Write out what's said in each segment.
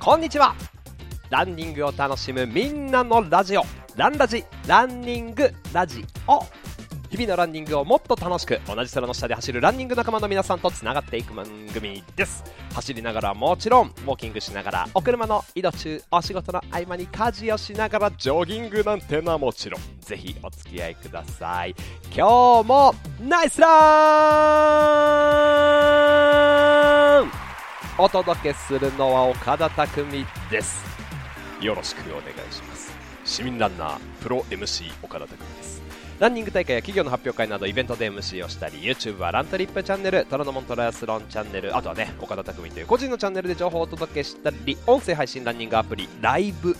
こんにちは。ランニングを楽しむみんなのラジオ。ランラジランニングラジ。オ日々のランニングをもっと楽しく同じ空の下で走るランニング仲間の皆さんとつながっていく番組です。走りながらもちろんウォーキングしながらお車の移動中お仕事の合間に家事をしながらジョギングなんてのはもちろん。ぜひお付き合いください。今日もナイスランお届けするのは岡田匠です。よろしくお願いします。市民ランナープロ MC 岡田匠です。ランニング大会や企業の発表会などイベントで MC をしたり YouTube はラントリップチャンネル虎ノ門トライアスロンチャンネルあとはね岡田匠という個人のチャンネルで情報をお届けしたり音声配信ランニングアプリライブ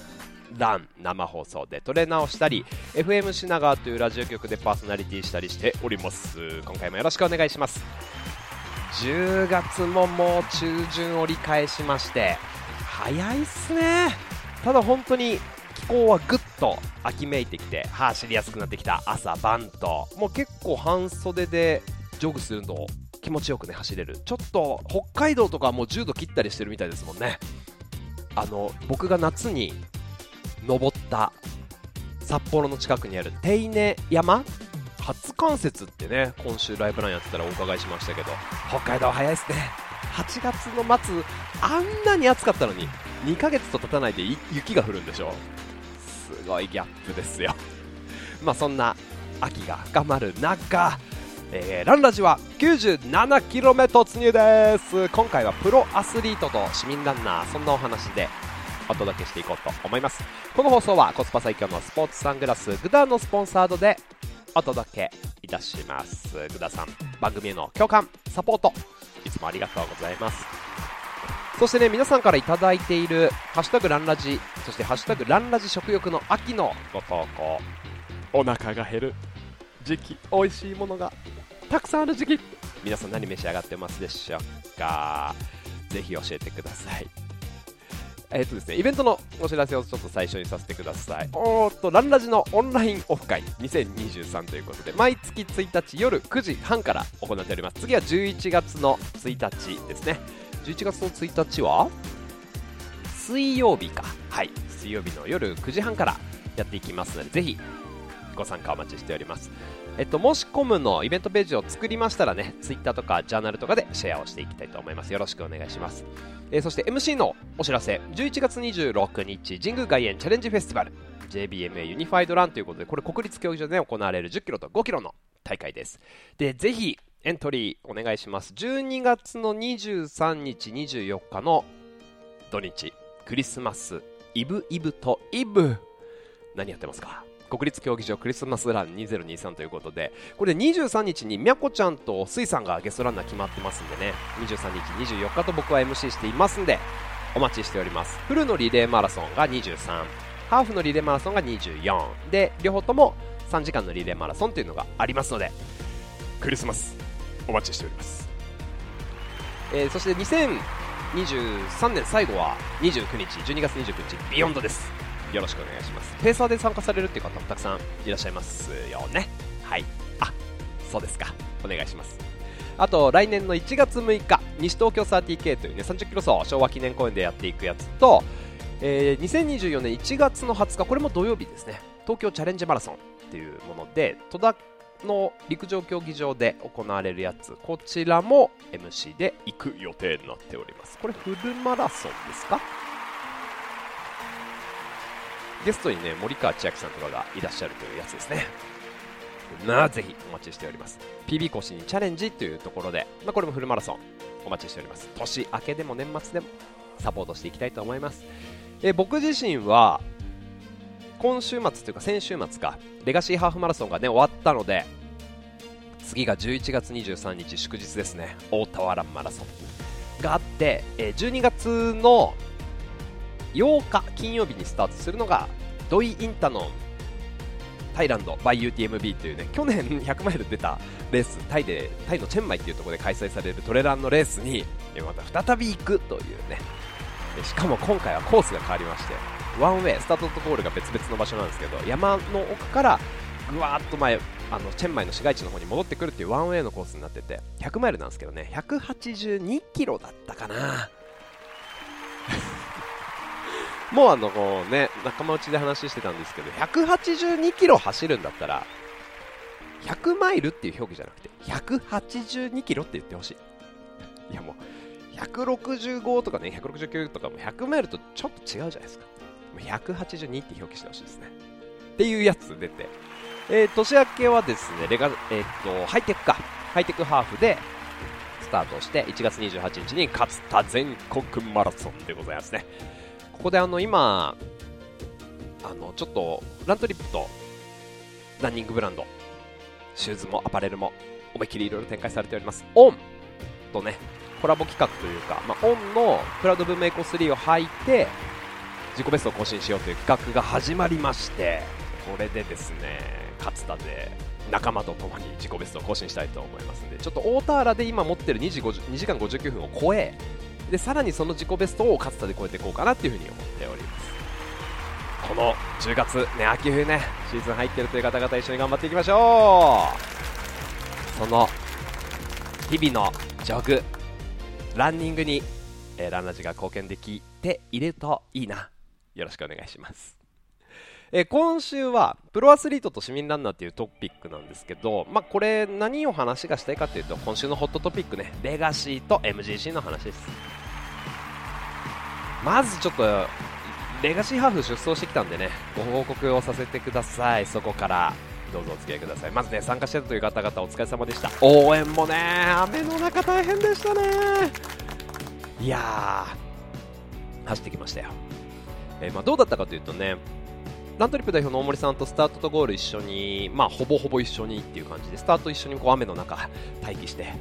ラン生放送でトレーナーをしたり FM 品川というラジオ局でパーソナリティしたりしております。今回もよろしくお願いします。10月ももう中旬折り返しまして早いっすね。ただ本当に気候はぐっと秋めいてきて走りやすくなってきた朝晩ともう結構半袖でジョグするの気持ちよくね走れる。ちょっと北海道とかもう10度切ったりしてるみたいですもんね。あの僕が夏に登った札幌の近くにある手稲山初冠雪ってね今週ライブランやってたらお伺いしましたけど。北海道早いですね。8月の末あんなに暑かったのに2ヶ月と経たないで雪が降るんでしょすごいギャップですよ。まあそんな秋が深まる中、えー、ランラジは 97km 突入です。今回はプロアスリートと市民ランナーそんなお話でお届けしていこうと思います。この放送はコスパ最強のスポーツサングラスグダのスポンサードでお届けいたします。グダさん番組への共感サポートいつもありがとうございます。そしてね皆さんから頂いている「ハッシュタグランラジ」そして「ハッシュタグランラジ食欲の秋」のご投稿。お腹が減る時期美味しいものがたくさんある時期。皆さん何召し上がってますでしょうか。ぜひ教えてください。えっ、とですね、イベントのお知らせをちょっと最初にさせてください。おーっと、ランラジのオンラインオフ会2023ということで、毎月1日夜9時半から行っております。次は11月の1日ですね。11月の1日は？水曜日か。はい。水曜日の夜9時半からやっていきますので、ぜひご参加お待ちしております。えっと、もしコムのイベントページを作りましたらね、Twitter とかジャーナルとかでシェアをしていきたいと思います。よろしくお願いします。えー、そして MC のお知らせ、11月26日、神宮外苑チャレンジフェスティバル、JBMA ユニファイドランということで、これ国立競技場で、行われる10キロと5キロの大会です。で、ぜひエントリーお願いします。12月の23日、24日の土日、クリスマス、イブイブとイブ。何やってますか？国立競技場クリスマスラン2023ということで、これで23日にみゃこちゃんとスイさんがゲストランナー決まってますんでね、23日、24日と僕は MC していますんで、お待ちしております。フルのリレーマラソンが23、ハーフのリレーマラソンが24、で、両方とも3時間のリレーマラソンというのがありますので、クリスマス、お待ちしております。えー、そして2023年最後は29日、12月29日、ビヨンドです。よろしくお願いします。ペーサーで参加されるっていう方もたくさんいらっしゃいますよね。はい。あ、そうですか。お願いします。あと、来年の1月6日、西東京 30K というね、30キロ走、昭和記念公園でやっていくやつと、えー、2024年1月の20日、これも土曜日ですね、東京チャレンジマラソンっていうもので、戸田の陸上競技場で行われるやつ、こちらも MC で行く予定になっております。これフルマラソンですか？ゲストにね、森川千秋さんとかがいらっしゃるというやつですね。なあ、ぜひお待ちしております。PB 更新にチャレンジというところで、まあ、これもフルマラソンお待ちしております。年明けでも年末でもサポートしていきたいと思います。え僕自身は、今週末というか先週末か、レガシーハーフマラソンがね、終わったので、次が11月23日祝日ですね。大田原マラソンがあって、え12月の8日金曜日にスタートするのがドイ・インタノンタイランド by UTMB というね去年 100マイル出たレースタイでタイのチェンマイっていうところで開催されるトレランのレースにまた再び行くというね。しかも今回はコースが変わりましてワンウェイスタートとゴールが別々の場所なんですけど山の奥からぐわっと前あのチェンマイの市街地の方に戻ってくるっていうワンウェイのコースになってて100マイルなんですけどね182キロだったかな。もうあのこうね仲間内で話してたんですけど182キロ走るんだったら100マイルっていう表記じゃなくて182キロって言ってほしい。いやもう165とかね169とかも100マイルとちょっと違うじゃないですか。182って表記してほしいですね。っていうやつ出て、えー、年明けはですねレガ、えー、っとハイテクか。ハイテクハーフでスタートして1月28日に勝田全国マラソンでございますね。ここであの今あのちょっとラントリップとランニングブランドシューズもアパレルも思いっきりいろいろ展開されております。オンとねコラボ企画というか、まあ、オンのクラウドブームエコ3を履いて自己ベストを更新しようという企画が始まりましてこれでですね勝田で仲間と共に自己ベストを更新したいと思いますのでちょっと大田原で今持ってる2時 ,2 時間59分を超えでさらにその自己ベストを勝田で超えていこうかなっていうふうに思っております。この10月ね秋冬ねシーズン入ってるという方々一緒に頑張っていきましょう。その日々のジョグランニングに、えー、ランナージが貢献できているといいな。よろしくお願いします。えー、今週はプロアスリートと市民ランナーっていうトピックなんですけど、まあ、これ何を話がしたいかというと今週のホットトピックねレガシーと MGC の話です。まずちょっとレガシーハーフ出走してきたんでねご報告をさせてください。そこからどうぞお付き合いください。まずね参加してたという方々お疲れ様でした。応援もね雨の中大変でしたね。いやー走ってきましたよ、えー、まあ、どうだったかというとねラントリップ代表の大森さんとスタートとゴール一緒に、まあ、ほぼほぼ一緒にっていう感じで、スタート一緒にこう雨の中待機して、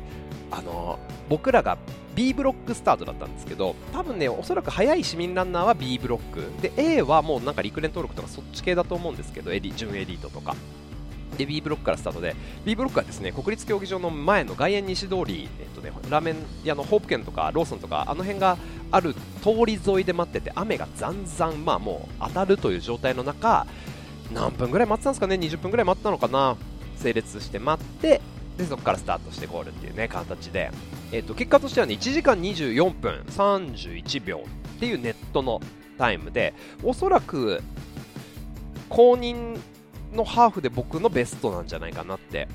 あの僕らが B ブロックスタートだったんですけど、多分ね、おそらく速い市民ランナーは B ブロック、で A はもうなんか陸連登録とかそっち系だと思うんですけど、エディ準エリートとか。で B ブロックからスタートで B ブロックはですね国立競技場の前の外苑西通り、えっとね、ラーメン屋のホープ軒とかローソンとかあの辺がある通り沿いで待ってて雨がざんざん、ま、もう当たるという状態の中何分ぐらい待ってたんですかね20分ぐらい待ったのかな整列して待ってでそこからスタートしてゴールっていうね形で、えっと結果としてはね1時間24分31秒っていうネットのタイムでおそらく公認のハーフで僕のベストなんじゃないかなって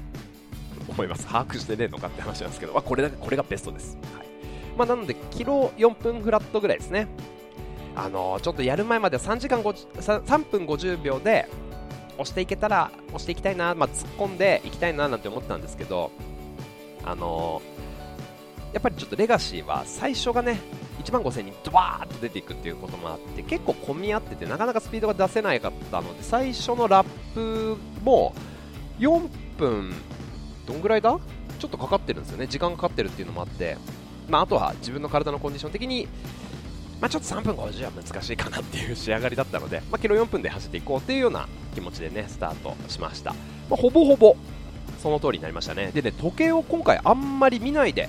思います。把握してねえのかって話なんですけど、まあ、これだこれがベストです。はいまあ、なので、キロ4分フラットぐらいですね。あのー、ちょっとやる前までは3時間3分50秒で押していけたら押していきたいな、まあ、突っ込んでいきたいななんて思ってたんですけど、あのー、やっぱりちょっとレガシーは最初がね1万5000人ドバーッと出ていくっていうこともあって結構混み合っててなかなかスピードが出せなかったので最初のラップも4分どんぐらいだ？ちょっとかかってるんですよね。時間かかってるっていうのもあって、まあ、あとは自分の体のコンディション的に、まあ、ちょっと3分50は難しいかなっていう仕上がりだったので、まあ、キロ4分で走っていこうっていうような気持ちでねスタートしました、まあ、ほぼほぼその通りになりましたね。でね時計を今回あんまり見ないで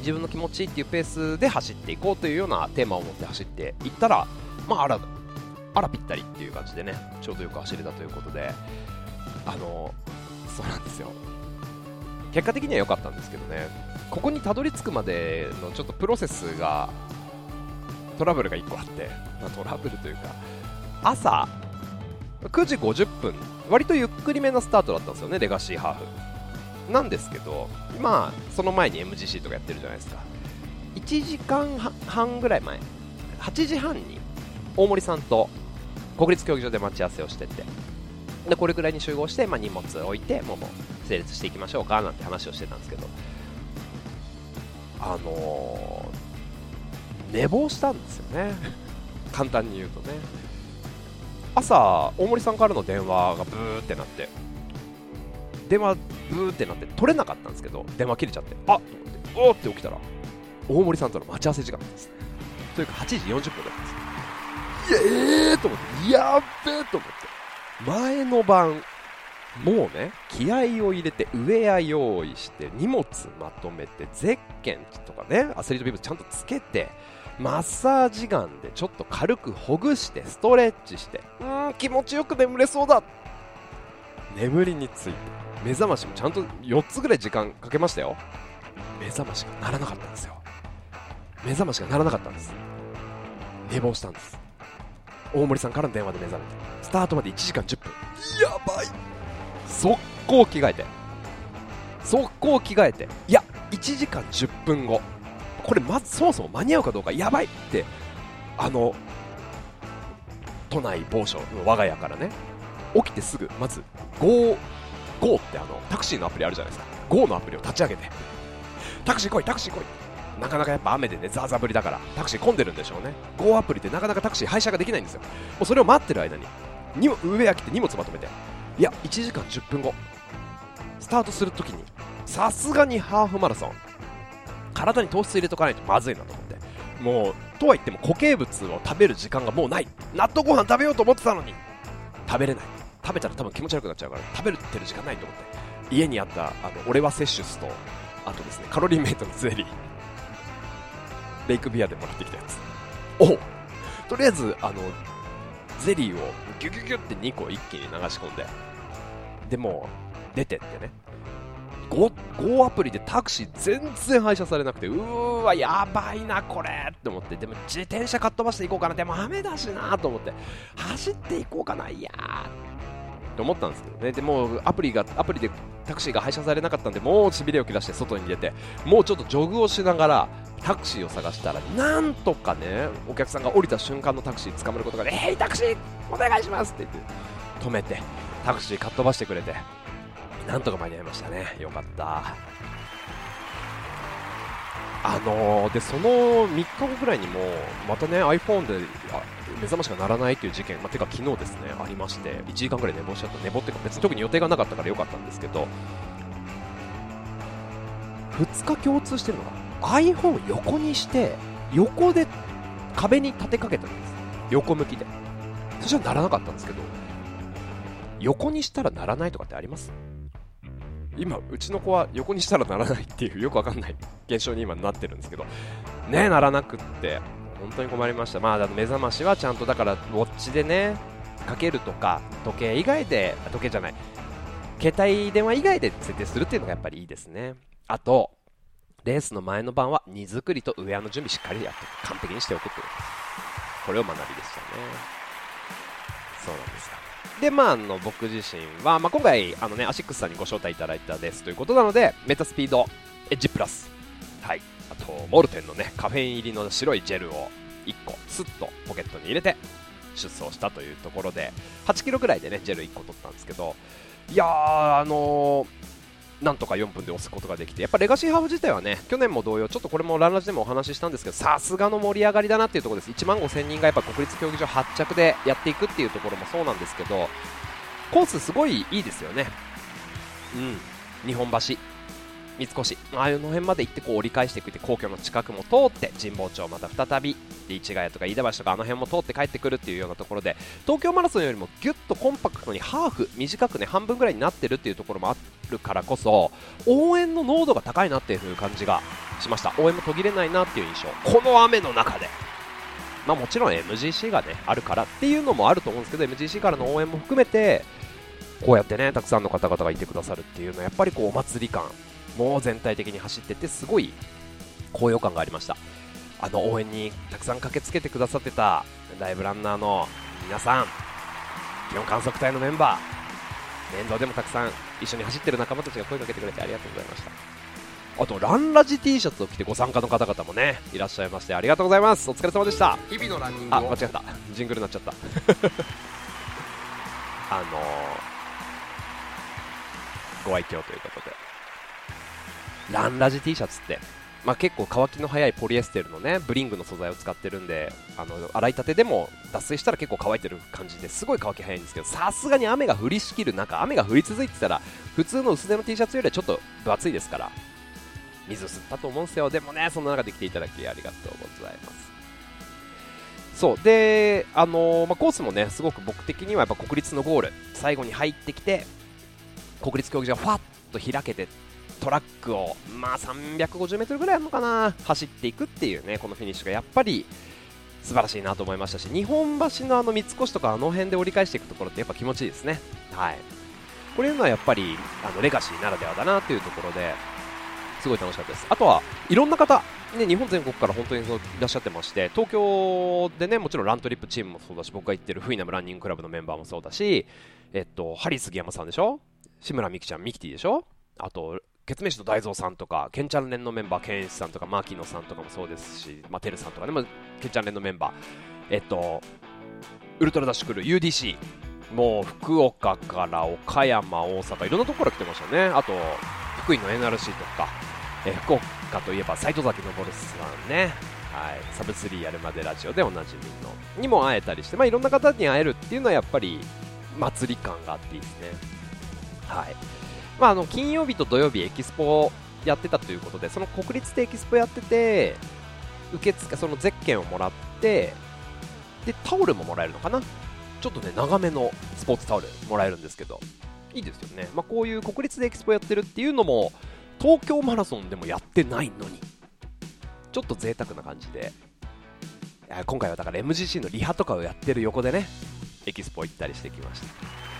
自分の気持ちいいっていうペースで走っていこうというようなテーマを持って走っていったら、まあ、あらあらぴったりっていう感じでねちょうどよく走れたということであのそうなんですよ。結果的には良かったんですけどねここにたどり着くまでのちょっとプロセスがトラブルが1個あって、まあ、トラブルというか朝9時50分割とゆっくりめのスタートだったんですよねレガシーハーフなんですけど、まあ、その前に MGC とかやってるじゃないですか。1時間半ぐらい前、8時半に大森さんと国立競技場で待ち合わせをしてて、でこれくらいに集合して、まあ、荷物を置いて、もうもう整列していきましょうかなんて話をしてたんですけど、あの、寝坊したんですよね、簡単に言うとね。朝、大森さんからの電話がブーってなって、電話ブーってなって取れなかったんですけど電話切れちゃって。あっと思っておーって起きたら大森さんとの待ち合わせ時間です。というか8時40分だったんですええーと思ってやっべえと思って。前の晩もうね気合を入れてウェア用意して荷物まとめてゼッケンとかねアスリートビブちゃんとつけてマッサージガンでちょっと軽くほぐしてストレッチして。うーん気持ちよく眠れそうだ。眠りについて目覚ましもちゃんと4つぐらい時間かけましたよ。目覚ましが鳴らなかったんですよ。目覚ましが鳴らなかったんです。寝坊したんです。大森さんからの電話で目覚めてスタートまで1時間10分。やばい。速攻着替えて。速攻着替えて。いや1時間10分後。これまずそもそも間に合うかどうかやばいってあの都内某所の我が家からね起きてすぐまず GO, GO ってあのタクシーのアプリあるじゃないですか。GO のアプリを立ち上げてタクシー来いタクシー来い。なかなかやっぱ雨でねザーザー降りだからタクシー混んでるんでしょうね。GO アプリでなかなかタクシー配車ができないんですよ。もうそれを待ってる間にに上開けて荷物まとめていや1時間10分後スタートするときにさすがにハーフマラソン。体に糖質入れとかないとまずいなと思って。もうとは言っても固形物を食べる時間がもうない。納豆ご飯食べようと思ってたのに。食べれない。食べたら多分気持ち悪くなっちゃうから食べるってる時間ないと思って。家にあったあの俺は摂取スとあとですねカロリーメイトのゼリー。レイクビアでもらってきたやつ。おとりあえずあのゼリーをギュギュギュって2個一気に流し込んで。でも出てってね。Go, アプリでタクシー全然配車されなくてうーわやばいなこれって思って。でも自転車かっ飛ばしていこうかな。でも雨だしなと思って。走っていこうかないやと思ったんですけどね。でもアプリがアプリでタクシーが配車されなかったんでもうしびれを切らして外に出てもうちょっとジョグをしながらタクシーを探したらなんとかねお客さんが降りた瞬間のタクシー捕まることがで「ヘイタクシーお願いします」って言って止めてタクシーかっ飛ばしてくれて。なんとか間に合いましたね。よかった。あのー、でその3日後ぐらいにもまたね iPhone で目覚ましが鳴らないという事件、まあ、てか昨日ですねありまして1時間ぐらい寝坊しちゃった。寝坊っていうか別に特に予定がなかったからよかったんですけど2日共通してるのが iPhone を横にして横で壁に立てかけたんです。横向きで。そしたらならなかったんですけど横にしたらならないとかってあります？今、うちの子は横にしたらならないっていうよくわかんない現象に今なってるんですけど、ね、ならなくって、本当に困りました。まあ、目覚ましはちゃんとだから、ウォッチでね、かけるとか、時計以外で、時計じゃない、携帯電話以外で設定するっていうのがやっぱりいいですね。あと、レースの前の晩は荷造りとウェアの準備しっかりやって完璧にしておくっていうこれを学びでしたね。そうなんです。で、まあ、あの僕自身は、まあ、今回あの、ね、アシックスさんにご招待いただいたです。ということなのでメタスピードエッジプラス、はい、あとモルテンの、ね、カフェイン入りの白いジェルを1個スッとポケットに入れて出走したというところで8キロぐらいで、ね、ジェル1個取ったんですけどいやー、あのーなんとか4分で押すことができて、やっぱレガシーハーフ自体はね、去年も同様、ちょっとこれもランラジでもお話ししたんですけど、さすがの盛り上がりだなっていうところです。1万5000人がやっぱ国立競技場発着でやっていくっていうところもそうなんですけど、コースすごいいいですよね。うん。日本橋、三越。ああいうの辺まで行ってこう折り返していくって皇居の近くも通って神保町また再びで市ヶ谷とか飯田橋とかあの辺も通って帰ってくるっていうようなところで東京マラソンよりもギュッとコンパクトにハーフ短くね半分ぐらいになってるっていうところもあるからこそ応援の濃度が高いなっていう感じがしました。応援も途切れないなっていう印象。この雨の中で。まあもちろん MGC がねあるからっていうのもあると思うんですけど MGC からの応援も含めてこうやってねたくさんの方々がいてくださるっていうのはやっぱりこうお祭り感。もう全体的に走っててすごい高揚感がありました。あの応援にたくさん駆けつけてくださってたライブランナーの皆さん気温観測隊のメンバー面倒でもたくさん一緒に走ってる仲間たちが声かけてくれてありがとうございました。あとランラジ T シャツを着てご参加の方々もねいらっしゃいましてありがとうございます。お疲れ様でした。日々のランニングあ間違えた。ジングルになっちゃった。あのー、ご愛嬌ということでランラジ T シャツって、まあ、結構乾きの早いポリエステルのねブリングの素材を使ってるんであの洗いたてでも脱水したら結構乾いてる感じですごい乾き早いんですけどさすがに雨が降りしきる中雨が降り続いてたら普通の薄手の T シャツよりはちょっと分厚いですから水吸ったと思うんですよ。でもねその中で来ていただきありがとうございます。そう。で、あのー、まあ、コースもねすごく僕的にはやっぱ国立のゴール最後に入ってきて国立競技場がファッと開けてトラックを、まあ、350m ぐらいあるのかな走っていくっていうねこのフィニッシュがやっぱり素晴らしいなと思いましたし日本橋のあの三越とかあの辺で折り返していくところってやっぱ気持ちいいですね。はいこれいうのはやっぱりあのレガシーならではだなというところですごい楽しかったです。あとはいろんな方ね、日本全国から本当にいらっしゃってまして東京でねもちろんラントリップチームもそうだし僕が行ってるフイナムランニングクラブのメンバーもそうだし、えっと、ハリー杉山さんでしょ？志村美樹ちゃんミキティでしょ？あとケツメシの大蔵さんとかケンチャン連のメンバーケンイチさんとかマーキーノさんとかもそうですし、まあ、テルさんとかね、まあ、ケンチャン連のメンバー。えっとウルトラダッシュクルー UDC もう福岡から岡山、大阪いろんなところ来てましたね。あと福井の NRC とか、え福岡といえば斎藤崎昇さんね。はい、サブスリーやるまでラジオでおなじみのにも会えたりして、まあ、いろんな方に会えるっていうのはやっぱり祭り感があっていいですね。はい。まあ、あの金曜日と土曜日エキスポやってたということでその国立でエキスポやってて受付そのゼッケンをもらってでタオルももらえるのかな？ちょっとね長めのスポーツタオルもらえるんですけど。いいですよね、まあ、こういう国立でエキスポやってるっていうのも東京マラソンでもやってないのに。ちょっと贅沢な感じで。今回はだから MGC のリハとかをやってる横でねエキスポ行ったりしてきました。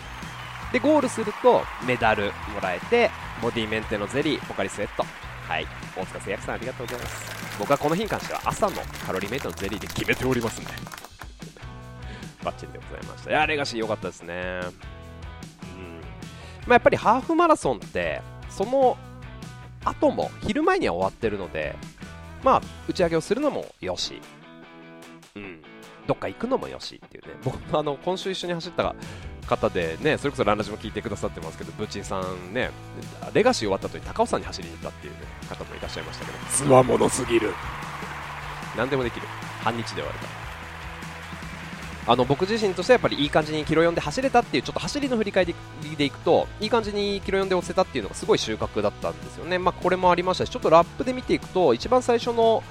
でゴールするとメダルもらえてボディメンテのゼリーポカリスエット。はい。大塚製薬さんありがとうございます。僕はこの日に関しては朝のカロリーメイトのゼリーで決めておりますんで。バッチリでございました。いやレガシー良かったですね。うん。まあ、やっぱりハーフマラソンってその後も昼前には終わってるのでまあ打ち上げをするのもよし。うん。どっか行くのもよしっていうね。僕もあの今週一緒に走った方でねそれこそランラジも聞いてくださってますけどブチンさんねレガシー終わった後に高尾山に走りに行ったっていう、ね、方もいらっしゃいましたけど。つわものすぎる。何でもできる。半日で終わるからあの僕自身としてはやっぱりいい感じにキロ4で走れたっていうちょっと走りの振り返りでいくといい感じにキロ4で押せたっていうのがすごい収穫だったんですよね、まあ、これもありましたしちょっとラップで見ていくと一番最初の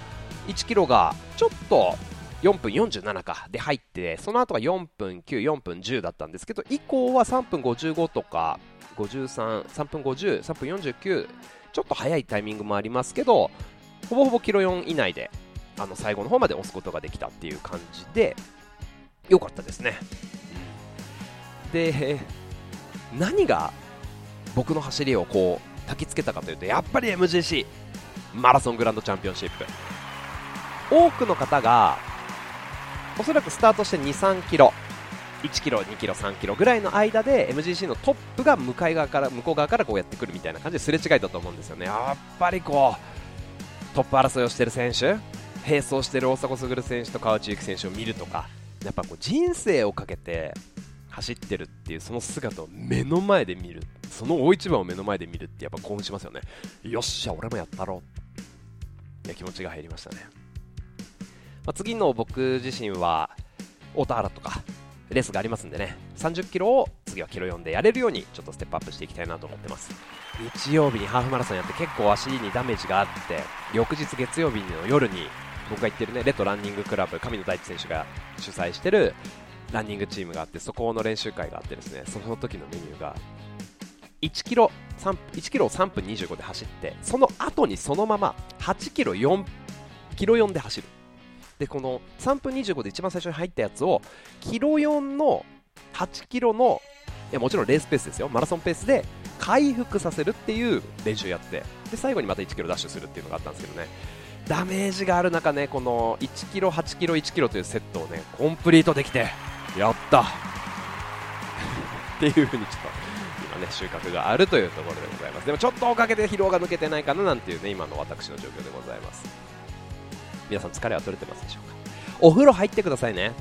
1キロがちょっと4分47かで入ってその後が4分9、4分10だったんですけど以降は3分55とか53、3分50、3分49ちょっと早いタイミングもありますけどほぼほぼキロ4以内であの最後の方まで押すことができたっていう感じで良かったですね。で、何が僕の走りをこう焚きつけたかというと、やっぱり MGC、マラソングランドチャンピオンシップ。多くの方が、おそらくスタートして2、3キロ、1キロ、2キロ、3キロぐらいの間で MGC のトップが向かい側から向こう側からこうやってくるみたいな感じですれ違いだと思うんですよね。やっぱりこうトップ争いをしている選手、並走している大迫傑選手と川内優輝選手を見るとか、やっぱこう人生をかけて走ってるっていうその姿を目の前で見るその大一番を目の前で見るってやっぱ興奮しますよね。よっしゃ俺もやったろう。いや気持ちが入りましたね、まあ、次の僕自身は大田原とかレースがありますんでね。30キロを次はキロ4でやれるようにちょっとステップアップしていきたいなと思ってます。日曜日にハーフマラソンやって結構足にダメージがあって翌日月曜日の夜に僕が行ってるねレッドランニングクラブ神野大地選手が主催してるランニングチームがあってそこの練習会があってですねその時のメニューが1キロ ,3 1キロを3分25で走ってその後にそのまま8キロ4キロ4で走る。でこの3分25で一番最初に入ったやつをキロ4の8キロのいやもちろんレースペースですよ。マラソンペースで回復させるっていう練習やって。で最後にまた1キロダッシュするっていうのがあったんですけどね。ダメージがある中ねこの1キロ8キロ1キロというセットをねコンプリートできてやった。っていう風にちょっとね収穫があるというところでございます。でもちょっとおかげで疲労が抜けてないかななんていうね今の私の状況でございます。皆さん疲れは取れてますでしょうか？お風呂入ってくださいね。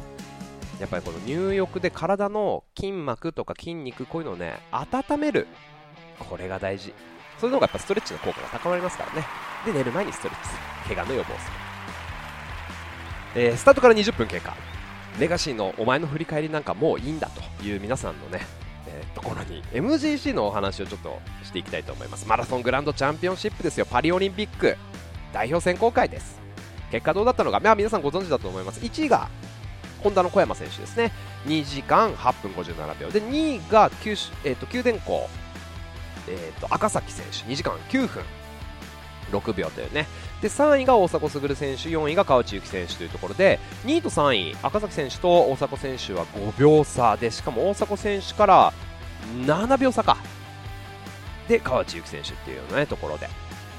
やっぱりこの入浴で体の筋膜とか筋肉こういうのをね温める。これが大事。それの方がやっぱストレッチの効果が高まりますからね。で寝る前にストレッチする。怪我の予防する、えー、スタートから20分経過。レガシーのお前の振り返りなんかもういいんだという皆さんのね、えー、ところに MGC のお話をちょっとしていきたいと思います。マラソングランドチャンピオンシップですよ。パリオリンピック。代表選考会です。結果どうだったのか、まあ、皆さんご存知だと思います。1位がホンダの小山選手ですね。2時間8分57秒。で2位が九,、えーと、九電工、えーと赤崎選手。2時間9分6秒というね。で3位が大迫傑選手。4位が川内優輝選手というところで。2位と3位赤崎選手と大迫選手は5秒差で。しかも大迫選手から7秒差か。で川内優輝選手っていうような、ね、ところで。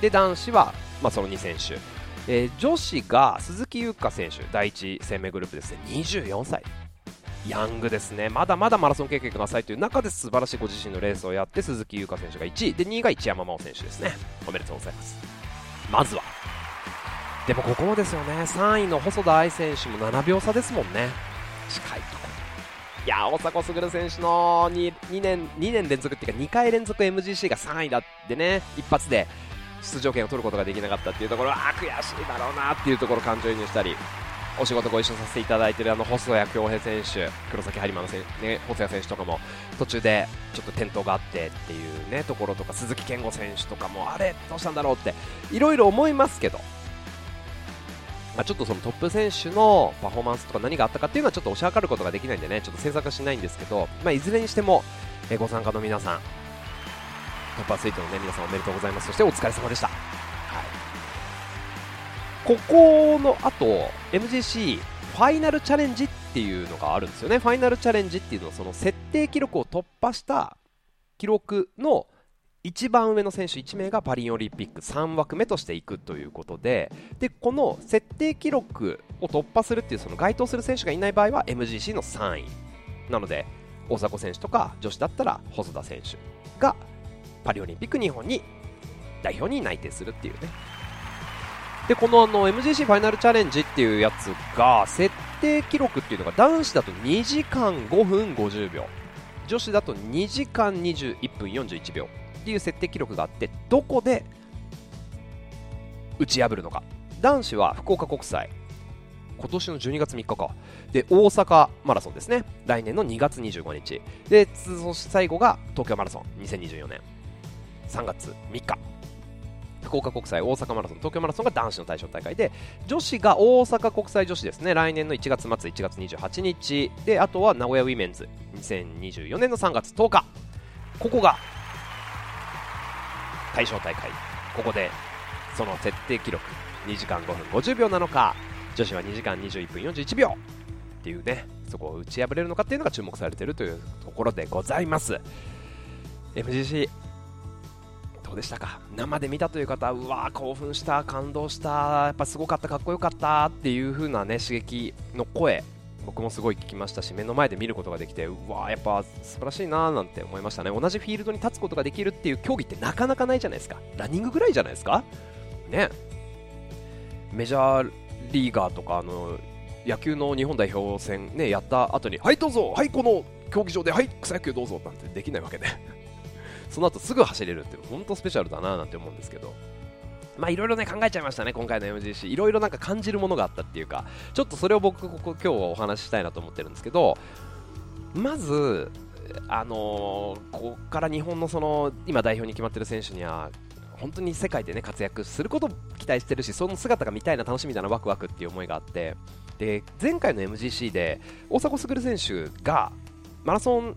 で男子は、まあ、その2選手。えー、女子が鈴木優花選手第一生命グループですね。24歳。ヤングですね。まだまだマラソン経験が浅いという中で素晴らしいご自身のレースをやって鈴木優花選手が1位。で2位が一山真央選手ですね。おめでとうございます。まずは。でもここもですよね。3位の細田愛選手も7秒差ですもんね。近いとこ。ろいや大迫傑選手の 2, 2, 年2年連続っていうか2回連続 MGC が3位だってね。一発で出場権を取ることができなかったっていうところは悔しいだろうなっていうところ感情移入したりお仕事ご一緒させていただいているあの細谷恭平選手黒崎播磨のせ、ね、細谷選手とかも途中でちょっと転倒があってっていうねところとか鈴木健吾選手とかもあれどうしたんだろうっていろいろ思いますけど。まあ、ちょっとそのトップ選手のパフォーマンスとか何があったかっていうのはちょっと推し量ることができないんでねちょっと詮索はしないんですけど、まあ、いずれにしても、えご参加の皆さんトップアスリートの、ね、皆さんおめでとうございます。そしてお疲れ様でした、はい、ここの後 MGC ファイナルチャレンジっていうのがあるんですよね。ファイナルチャレンジっていうのはその設定記録を突破した記録の一番上の選手1名がパリオリンピック3枠目としていくということででこの設定記録を突破するっていうその該当する選手がいない場合は MGC の3位なので大迫選手とか女子だったら細田選手がパリオリンピック日本に代表に内定するっていうね。でこのあの MGC ファイナルチャレンジっていうやつが設定記録っていうのが男子だと2時間5分50秒。女子だと2時間21分41秒。っていう設定記録があってどこで打ち破るのか。男子は福岡国際。今年の12月3日か。で大阪マラソンですね。来年の2月25日。でそして最後が東京マラソン2024年。3月3日。福岡国際大阪マラソン東京マラソンが男子の対象大会で女子が大阪国際女子ですね。来年の1月末1月28日。であとは名古屋ウィメンズ2024年の3月10日。ここが対象大会。ここでその設定記録2時間5分50秒なのか女子は2時間21分41秒っていうねそこを打ち破れるのかっていうのが注目されているというところでございます。MGC どうでしたか？生で見たという方うわー興奮した感動したやっぱすごかったかっこよかったっていう風なね刺激の声僕もすごい聞きましたし目の前で見ることができてうわーやっぱ素晴らしいなーなんて思いましたね。同じフィールドに立つことができるっていう競技ってなかなかないじゃないですか。ランニングぐらいじゃないですか？ね。メジャーリーガーとかあの野球の日本代表戦ねやった後にはいどうぞはいこの競技場ではい草野球どうぞなんてできないわけで。その後すぐ走れるって本当スペシャルだななんて思うんですけど。まあいろいろね考えちゃいましたね今回の MGC いろいろなんか感じるものがあったっていうかちょっとそれを僕ここ今日はお話ししたいなと思ってるんですけどまずあのー、ここから日本のその今代表に決まってる選手には本当に世界でね活躍することを期待してるしその姿が見たいな楽しみだなワクワクっていう思いがあってで前回の MGC で大迫傑選手がマラソン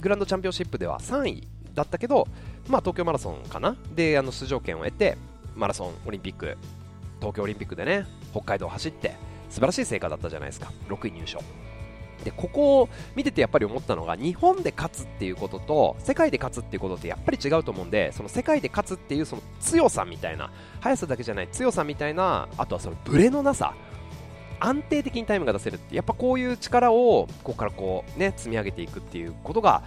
グランドチャンピオンシップでは3位だったけど、まあ、東京マラソンかな？であの出場権を得てマラソンオリンピック東京オリンピックでね北海道を走って素晴らしい成果だったじゃないですか。6位入賞。でここを見ててやっぱり思ったのが日本で勝つっていうことと世界で勝つっていうことってやっぱり違うと思うんでその世界で勝つっていうその強さみたいな速さだけじゃない強さみたいなあとはそのブレのなさ安定的にタイムが出せるってやっぱこういう力をここからこうね積み上げていくっていうことが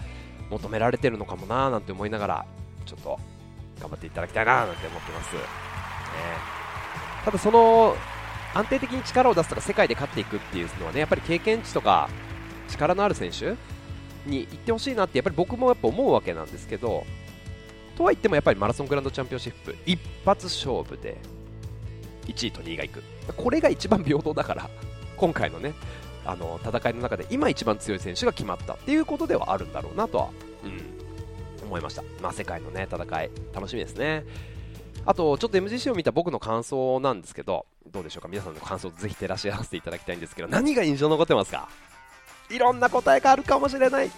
求められてるのかもなーなんて思いながらちょっと頑張っていただきたいななんて思ってます、ね、ただその安定的に力を出すとか世界で勝っていくっていうのはねやっぱり経験値とか力のある選手に行ってほしいなってやっぱり僕もやっぱ思うわけなんですけどとは言ってもやっぱりマラソングランドチャンピオンシップ一発勝負で1位と2位がいく。これが一番平等だから今回のねあの戦いの中で今一番強い選手が決まったっていうことではあるんだろうなとは、うん、思いました、まあ、世界の、ね、戦い楽しみですね。あとちょっと MGC を見た僕の感想なんですけどどうでしょうか？皆さんの感想をぜひ照らし合わせていただきたいんですけど何が印象残ってますか？いろんな答えがあるかもしれない。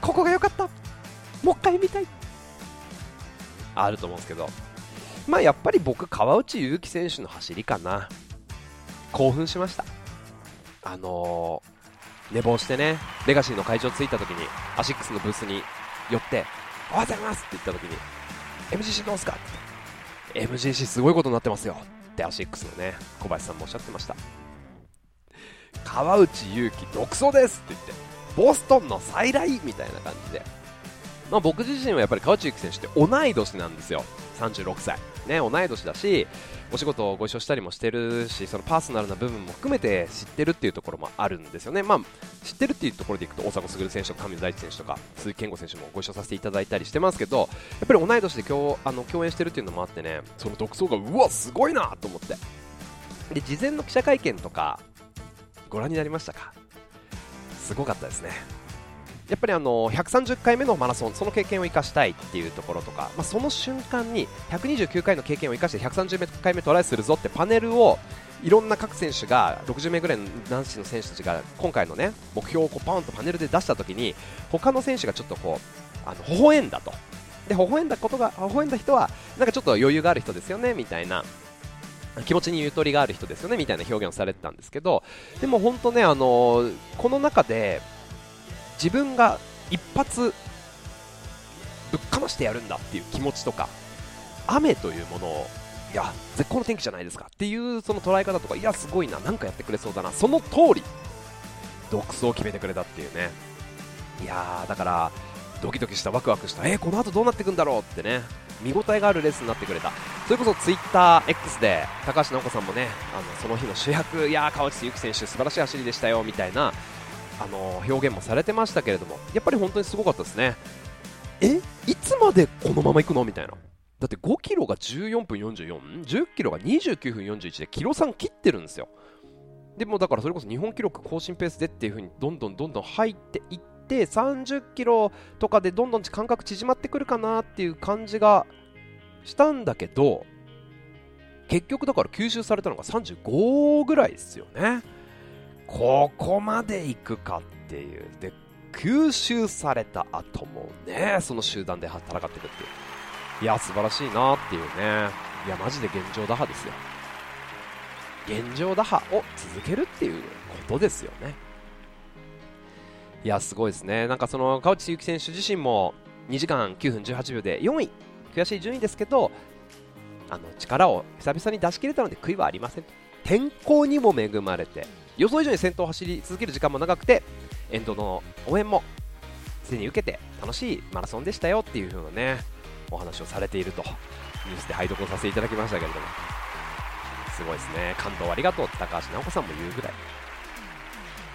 ここが良かった。もう一回見たい。あると思うんですけどまあやっぱり僕川内優輝選手の走りかな。興奮しました。あのー、寝坊してねレガシーの会場着いた時にアシックスのブースに寄っておはようございますって言った時に MGC どうすか？って MGC すごいことになってますよ。ってアシックスのね小林さんもおっしゃってました。川内優輝独走ですって言ってボストンの再来みたいな感じで、まあ、僕自身はやっぱり川内優輝選手って同い年なんですよ。36歳。ね同い年だしお仕事をご一緒したりもしてるしそのパーソナルな部分も含めて知ってるっていうところもあるんですよね、まあ、知ってるっていうところでいくと大迫傑選手とか上水大地選手とか鈴木健吾選手もご一緒させていただいたりしてますけどやっぱり同い年で共あの共演してるっていうのもあってねその独走がうわすごいなと思って。で事前の記者会見とかご覧になりましたか？すごかったですね。やっぱりあの130回目のマラソンその経験を生かしたいっていうところとか、まあ、その瞬間に129回の経験を生かして130回目トライするぞってパネルをいろんな各選手が60名ぐらいの男子の選手たちが今回のね目標をこうパンとパネルで出した時に他の選手がちょっとこうあの微笑んだと。で微笑んだことが微笑んだ人はなんかちょっと余裕がある人ですよねみたいな気持ちにゆとりがある人ですよねみたいな表現をされてたんですけどでも本当ねあのこの中で自分が一発ぶっかましてやるんだっていう気持ちとか雨というものをいや絶好の天気じゃないですかっていうその捉え方とかいやすごいななんかやってくれそうだなその通り独走を決めてくれたっていうね。いやーだからドキドキしたワクワクしたえー、この後どうなっていくんだろうってね見応えがあるレースになってくれた。それこそツイッター X で高橋尚子さんもねあのその日の主役いやー川内優輝選手素晴らしい走りでしたよみたいなあの表現もされてましたけれどもやっぱり本当にすごかったですねえ？いつまでこのまま行くの？みたいなだって5キロが14分44、10キロが29分41でキロ3切ってるんですよ。でもだからそれこそ日本記録更新ペースでっていう風にどんどんどんどん入っていって30キロとかでどんどん間隔縮まってくるかなっていう感じがしたんだけど結局だから吸収されたのが35ぐらいですよね。ここまで行くかっていう。で、吸収された後もね、その集団で戦っていくっていう。いや、素晴らしいなっていうね。いや、マジで現状打破ですよ。現状打破を続けるっていうことですよね。いや、すごいですね。なんかその、川内優輝選手自身も2時間9分18秒で4位。悔しい順位ですけど、あの、力を久々に出し切れたので悔いはありません。天候にも恵まれて、予想以上に先頭を走り続ける時間も長くてエンドの応援もすでに受けて楽しいマラソンでしたよっていう風なねお話をされているとニュースで拝読をさせていただきましたけれども。すごいですね。感動ありがとうって高橋尚子さんも言うぐらい。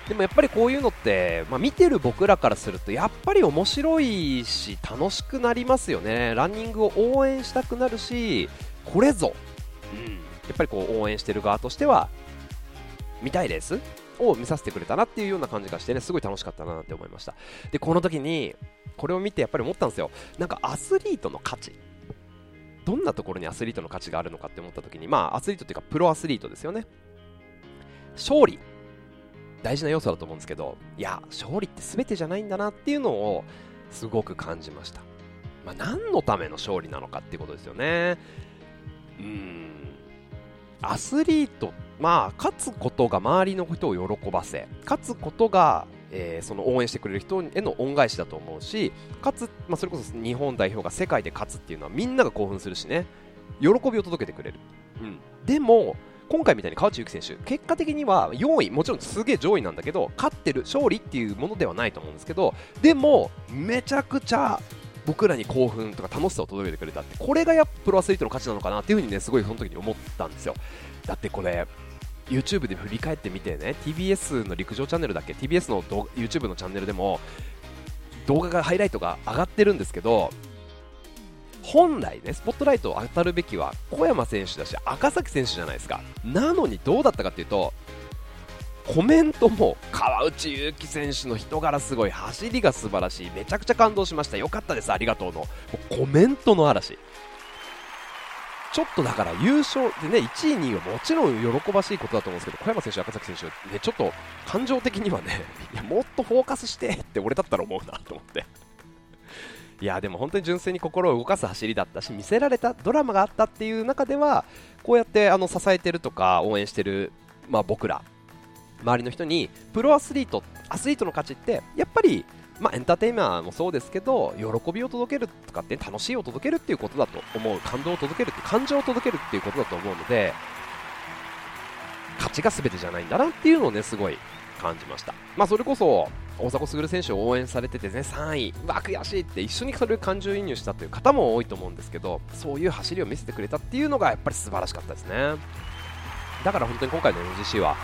でもやっぱりこういうのって、まあ、見てる僕らからするとやっぱり面白いし楽しくなりますよね。ランニングを応援したくなるしこれぞ、うん、やっぱりこう応援してる側としては見たいレースを見させてくれたなっていうような感じがしてね、すごい楽しかったなって思いました。で、この時に、これを見てやっぱり思ったんですよ。なんかアスリートの価値。どんなところにアスリートの価値があるのかって思った時に、まあ、アスリートっていうか、プロアスリートですよね。勝利。大事な要素だと思うんですけど、いや、勝利って全てじゃないんだなっていうのを、すごく感じました。まあ、何のための勝利なのかっていうことですよね。うん。アスリートまあ、勝つことが周りの人を喜ばせ、勝つことが、えー、その応援してくれる人への恩返しだと思うし、かつ、まあ、それこそ日本代表が世界で勝つっていうのはみんなが興奮するしね、喜びを届けてくれる。うん、でも、今回みたいに川内優輝選手、結果的には4位、もちろんすげえ上位なんだけど、勝ってる、勝利っていうものではないと思うんですけど、でも、めちゃくちゃ僕らに興奮とか楽しさを届けてくれたって、これがやっぱプロアスリートの価値なのかなっていうふうにね、すごいその時に思ったんですよ。だってこれ、YouTube で振り返ってみてね TBS の陸上チャンネルだっけ？TBS の YouTube のチャンネルでも動画がハイライトが上がってるんですけど本来ねスポットライトを当たるべきは小山選手だし赤崎選手じゃないですかなのにどうだったかっていうとコメントも川内優輝選手の人柄すごい走りが素晴らしい。めちゃくちゃ感動しました。よかったです。ありがとうの。コメントの嵐。ちょっとだから優勝でね、1位、2位はもちろん喜ばしいことだと思うんですけど、小山選手、赤崎選手、ね、ちょっと感情的にはね、いやもっとフォーカスしてって俺だったら思うなと思って。いやでも本当に純粋に心を動かす走りだったし見せられたドラマがあったっていう中ではこうやってあの支えてるとか応援してる、まあ、僕ら。周りの人にプロアスリートアスリートの価値ってやっぱりまあ、エンターテインマーもそうですけど喜びを届けるとかって楽しいを届けるっていうことだと思う感動を届けるって感情を届けるっていうことだと思うのでちが全てじゃないんだなっていうのをねすごい感じました、まあ、それこそ大迫傑選手を応援されててね3位、うわ悔しいって一緒にそれを感情移入したという方も多いと思うんですけどそういう走りを見せてくれたっていうのがやっぱり素晴らしかったですね。だから本当に今回の MGC は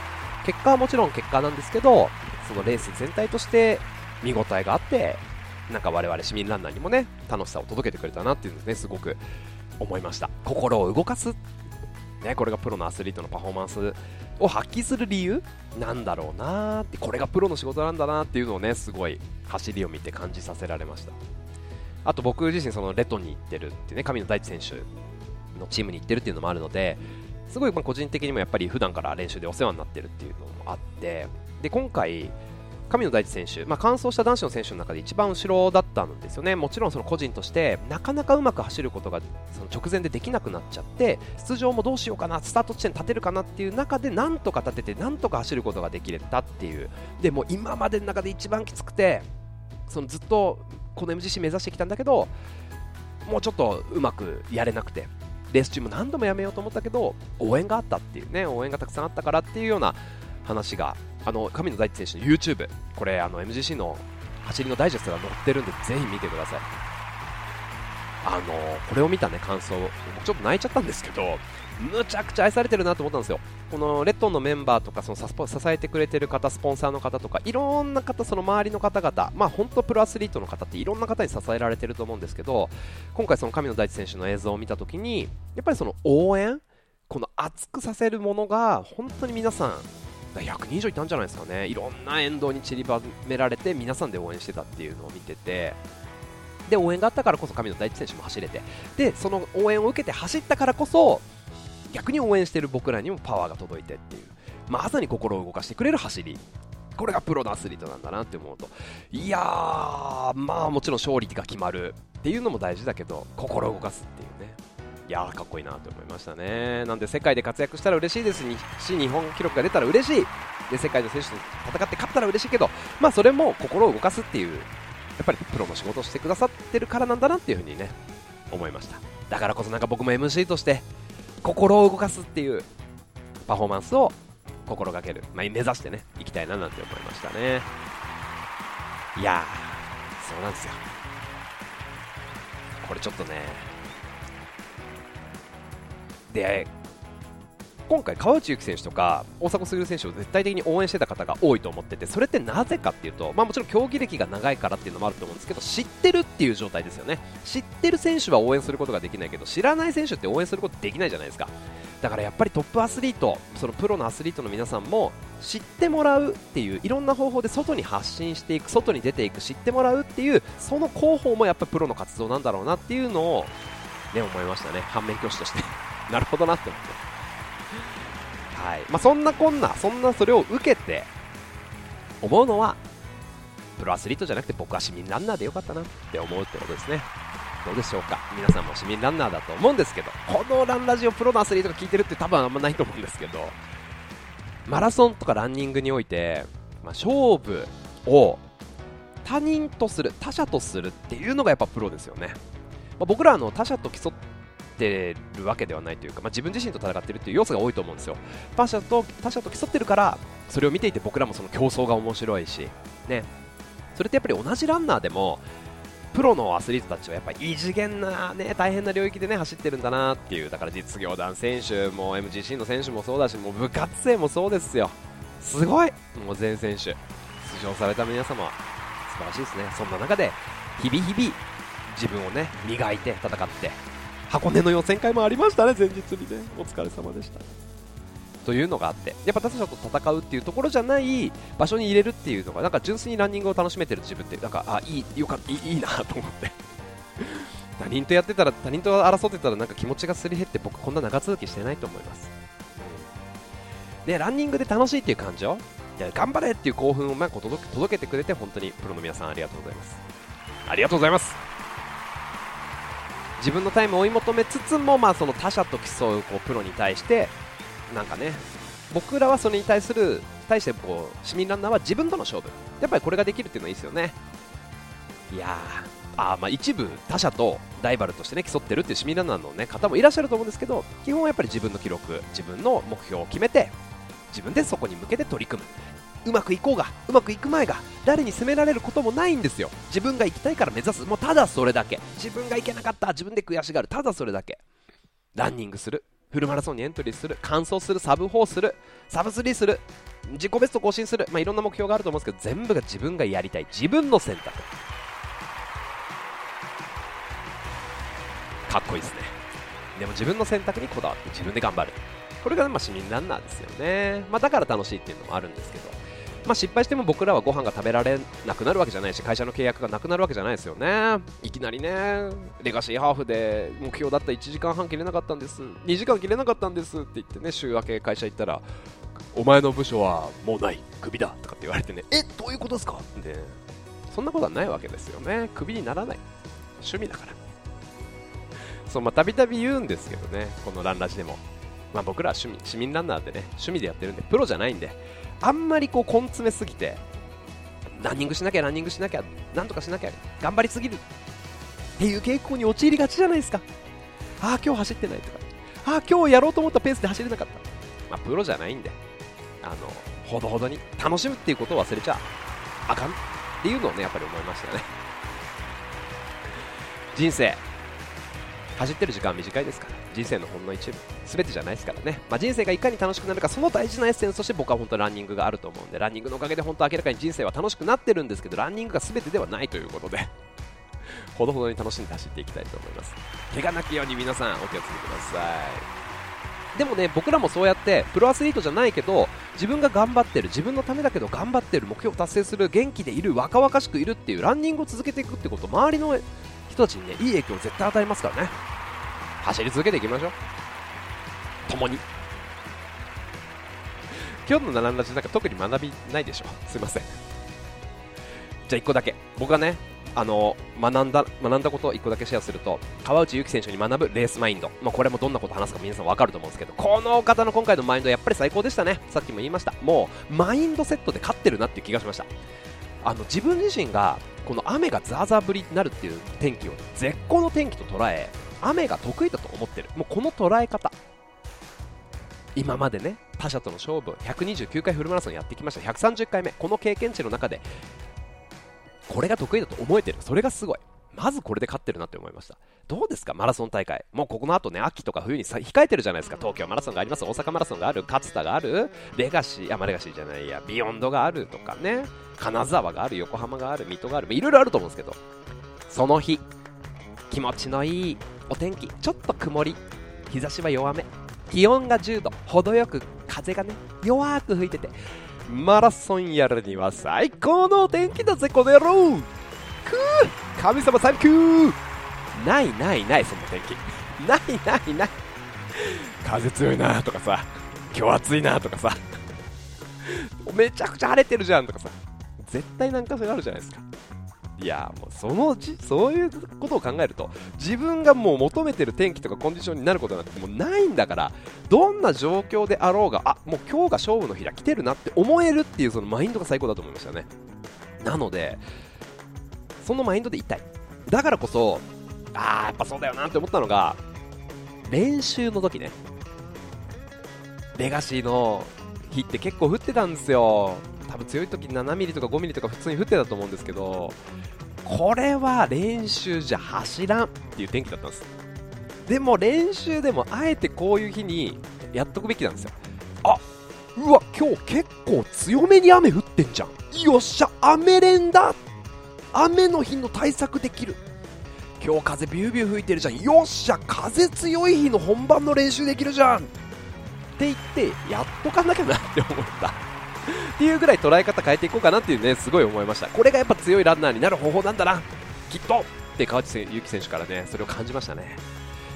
結果はもちろん結果なんですけどそのレース全体として見応えがあってなんか我々市民ランナーにもね楽しさを届けてくれたなっていうのねすごく思いました。心を動かす、ね、これがプロのアスリートのパフォーマンスを発揮する理由なんだろうなってこれがプロの仕事なんだなっていうのをねすごい走りを見て感じさせられました。あと僕自身そのレトに行ってるってね神野大地選手のチームに行ってるっていうのもあるのですごいま個人的にもやっぱり普段から練習でお世話になってるっていうのもあってで今回神野大地選手、まあ、完走した男子の選手の中で一番後ろだったんですよね、もちろんその個人としてなかなかうまく走ることがその直前でできなくなっちゃって出場もどうしようかな、スタート地点立てるかなっていう中でなんとか立ててなんとか走ることができれたっていう。でも今までの中で一番きつくてそのずっとこの MGC 目指してきたんだけどもうちょっとうまくやれなくて。レース中も何度もやめようと思ったけど応援があったっていうね応援がたくさんあったからっていうような話があの神野大地選手の YouTube これあの MGC の走りのダイジェストが載ってるんでぜひ見てください。あのこれを見たね感想僕ちょっと泣いちゃったんですけどむちゃくちゃ愛されてるなと思ったんですよ。このレッドンのメンバーとかその支えてくれてる方スポンサーの方とかいろんな方その周りの方々まあ本当プロアスリートの方っていろんな方に支えられてると思うんですけど今回その神野大地選手の映像を見た時にやっぱりその応援この熱くさせるものが本当に皆さん100人以上いたんじゃないですかね、いろんな沿道に散りばめられて皆さんで応援してたっていうのを見てて、で応援があったからこそ神野大地選手も走れて、でその応援を受けて走ったからこそ、逆に応援している僕らにもパワーが届いてっていう、まさに心を動かしてくれる走り。これがプロのアスリートなんだなって思うと。いやーまあもちろん勝利が決まるっていうのも大事だけど心を動かすっていうね。いやーかっこいいなと思いましたね。なんで世界で活躍したら嬉しいです。し日本記録が出たら嬉しい。で世界の選手と戦って勝ったら嬉しいけどまあそれも心を動かすっていうやっぱりプロの仕事をしてくださってるからなんだなっていう風にね思いました。だからこそなんか僕も MC として心を動かすっていうパフォーマンスを心がける、まあ、目指してねいきたいななんて思いましたね。いやーそうなんですよ。これちょっとね出会い今回、川内優輝選手とか大迫傑選手を絶対的に応援してた方が多いと思っててそれってなぜかっていうと、まあ、もちろん競技歴が長いからっていうのもあると思うんですけど知ってるっていう状態ですよね。知ってる選手は応援することができないけど知らない選手って応援することできないじゃないですか。だからやっぱりトップアスリートそのプロのアスリートの皆さんも知ってもらうっていういろんな方法で外に発信していく外に出ていく知ってもらうっていうその広報もやっぱりプロの活動なんだろうなっていうのをね思いましたね。反面教師として。なるほどなって思って。はいまあ、そんなこんな、そんなそれを受けて思うのは、プロアスリートじゃなくて僕は市民ランナーでよかったなって思うってことですね。どうでしょうか皆さんも市民ランナーだと思うんですけど、このランラジオプロのアスリートが聞いてるって多分あんまないと思うんですけど、マラソンとかランニングにおいて、まあ、勝負を他人とする、他者とするっていうのがやっぱプロですよね。まあ、僕らの他者と競ってるわけではないというか、まあ、自分自身と戦ってるっていう要素が多いと思うんですよ。他者と他者と競ってるからそれを見ていて僕らもその競争が面白いし、ね、それってやっぱり同じランナーでもプロのアスリートたちはやっぱ異次元な、ね、大変な領域で、ね、走ってるんだなっていうだから実業団選手も MGC の選手もそうだしもう部活生もそうですよ。すごい！もう全選手出場された皆様素晴らしいですね。そんな中で日々日々自分をね磨いて戦って箱根の予選会もありましたね、前日にね、お疲れ様でした。というのがあって、やっぱ他者と戦うっていうところじゃない場所に入れるっていうのが、なんか純粋にランニングを楽しめてる自分って、なんか、あ、いい、よかった、いいなと思って 他人とやってたら、他人と争ってたら、なんか気持ちがすり減って、僕、こんな長続きしてないと思います。で、ランニングで楽しいっていう感情、頑張れっていう興奮をまあ届けてくれて、本当にプロの皆さんありがとうございます。ありがとうございます。自分のタイムを追い求めつつも、まあ、その他者と競うこうプロに対してなんかね僕らはそれに対する対してこう市民ランナーは自分との勝負。やっぱりこれができるっていうのはいいですよね。いやあまあ一部他者とライバルとしてね競ってるっていう市民ランナーの、ね、方もいらっしゃると思うんですけど基本はやっぱり自分の記録自分の目標を決めて自分でそこに向けて取り組む。うまくいこうがうまくいく前が誰に責められることもないんですよ。自分が行きたいから目指す。もうただそれだけ。自分が行けなかった。自分で悔しがる。ただそれだけ。ランニングする。フルマラソンにエントリーする。完走する。サブ4する。サブ3する。自己ベスト更新する、まあ、いろんな目標があると思うんですけど全部が自分がやりたい。自分の選択。かっこいいですね。でも自分の選択にこだわって自分で頑張る。これがまあ市民ランナーですよね、まあ、だから楽しいっていうのもあるんですけど、まあ、失敗しても僕らはご飯が食べられなくなるわけじゃないし会社の契約がなくなるわけじゃないですよね。いきなりねレガシーハーフで目標だった1時間半切れなかったんです。2時間切れなかったんです。って言ってね週明け会社行ったらお前の部署はもうない。クビだ。とかって言われてねえどういうことですか？でそんなことはないわけですよね。クビにならない。趣味だから。そうまあたびたび言うんですけどねこのランラジでも。まあ、僕らは趣味市民ランナーでね趣味でやってるんでプロじゃないんであんまりこう根詰めすぎてランニングしなきゃランニングしなきゃなんとかしなきゃ頑張りすぎるっていう傾向に陥りがちじゃないですか。ああ今日走ってないとか。ああ今日やろうと思ったペースで走れなかった。まあプロじゃないんであのほどほどに楽しむっていうことを忘れちゃあかん。っていうのをねやっぱり思いましたね。人生走ってる時間短いですから。人生のほんの一部全てじゃないですからね、まあ、人生がいかに楽しくなるかその大事なエッセンスとして僕は本当ランニングがあると思うんでランニングのおかげで本当明らかに人生は楽しくなってるんですけどランニングが全てではないということで ほどほどに楽しんで走っていきたいと思います。怪我なきように皆さんお気をつけください。でもね僕らもそうやってプロアスリートじゃないけど自分が頑張ってる自分のためだけど頑張ってる目標を達成する元気でいる若々しくいるっていうランニングを続けていくってこと周りの人たちにねいい影響を絶対与えますからね。走り続けていきましょう。共に。今日の並んだ字なんか特に学びないでしょ。すいません。じゃあ1個だけ。僕がねあの学んだ学んだことを1個だけシェアすると川内優輝選手に学ぶレースマインド、まあ、これもどんなこと話すか皆さん分かると思うんですけどこの方の今回のマインドやっぱり最高でしたね。さっきも言いました。もうマインドセットで勝ってるなっていう気がしました。あの自分自身がこの雨がザーザー降りになるっていう天気を絶好の天気と捉え雨が得意だと思ってる。もうこの捉え方。今までね他者との勝負129回フルマラソンやってきました。130回目。この経験値の中でこれが得意だと思えてる。それがすごい。まずこれで勝ってるなって思いました。どうですか？マラソン大会。もうここの後ね秋とか冬にさ控えてるじゃないですか。東京マラソンがあります。大阪マラソンがある。勝田がある。レガシーあま、レガシーじゃないや。ビヨンドがあるとかね。金沢がある。横浜がある。水戸がある。いろいろあると思うんですけど。その日気持ちのいいお天気ちょっと曇り日差しは弱め気温が10度程よく風がね弱く吹いててマラソンやるには最高のお天気だぜこの野郎。くー神様サンキュー。ないないないそんな天気。ないないない。風強いなとかさ今日暑いなとかさ。めちゃくちゃ晴れてるじゃんとかさ。絶対なんかそれあるじゃないですか。いやもうそのじそういうことを考えると自分がもう求めてる天気とかコンディションになることなんてもうないんだからどんな状況であろうがあもう今日が勝負の日だ来てるなって思えるっていうそのマインドが最高だと思いましたね。なのでそのマインドでいたい。だからこそああやっぱそうだよなって思ったのが練習の時ね。レガシーの日って結構降ってたんですよ。多分強い時7ミリとか5ミリとか普通に降ってたと思うんですけどこれは練習じゃ走らんっていう天気だったんです。でも練習でもあえてこういう日にやっとくべきなんですよ。あうわ今日結構強めに雨降ってんじゃん。よっしゃ雨連だ雨の日の対策できる。今日風ビュービュー吹いてるじゃん。よっしゃ風強い日の本番の練習できるじゃん。って言ってやっとかなきゃなって思った。っていうぐらい捉え方変えていこうかなっていうねすごい思いました。これがやっぱ強いランナーになる方法なんだな。きっとって川内優輝選手からねそれを感じましたね。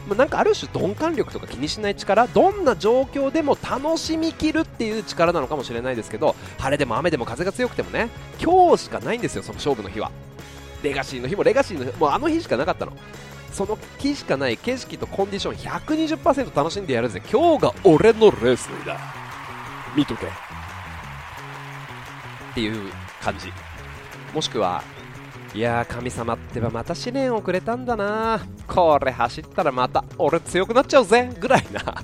まあ、なんかある種鈍感力とか気にしない力どんな状況でも楽しみきるっていう力なのかもしれないですけど晴れでも雨でも風が強くてもね今日しかないんですよその勝負の日は。レガシーの日もレガシーの日もあの日しかなかったの。その日しかない景色とコンディション120%楽しんでやるぜ。今日が俺のレースだ。見とけ。っていう感じもしくはいやー神様ってばまた試練をくれたんだなこれ走ったらまた俺強くなっちゃうぜぐらいな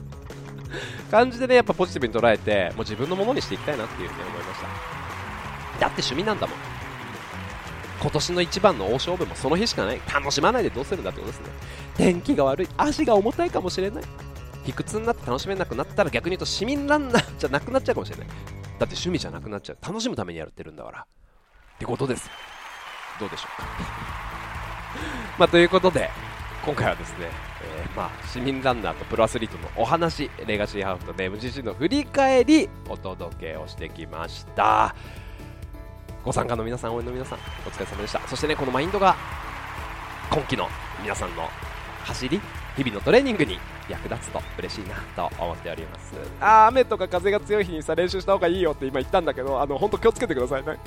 感じでね、やっぱポジティブに捉えて、もう自分のものにしていきたいなっていうふうに思いました。だって趣味なんだもん。今年の一番の大勝負もその日しかない。楽しまないでどうするんだってことですね。天気が悪い。足が重たいかもしれない。卑屈になって楽しめなくなったら逆に言うと市民ランナーじゃなくなっちゃうかもしれない。だって趣味じゃなくなっちゃう。楽しむためにやってるんだから。ってことですよ。どうでしょうか。まあ、ということで、今回はですね、えー、まあ、市民ランナーとプロアスリートのお話、レガシーハーフと MGC の振り返り、お届けをしてきました。ご参加の皆さん、応援の皆さん、お疲れ様でした。そしてね、このマインドが、今季の皆さんの走り、日々のトレーニングに役立つと嬉しいなと思っております。あ雨とか風が強い日にさ練習した方がいいよって今言ったんだけどあの本当気をつけてくださいね。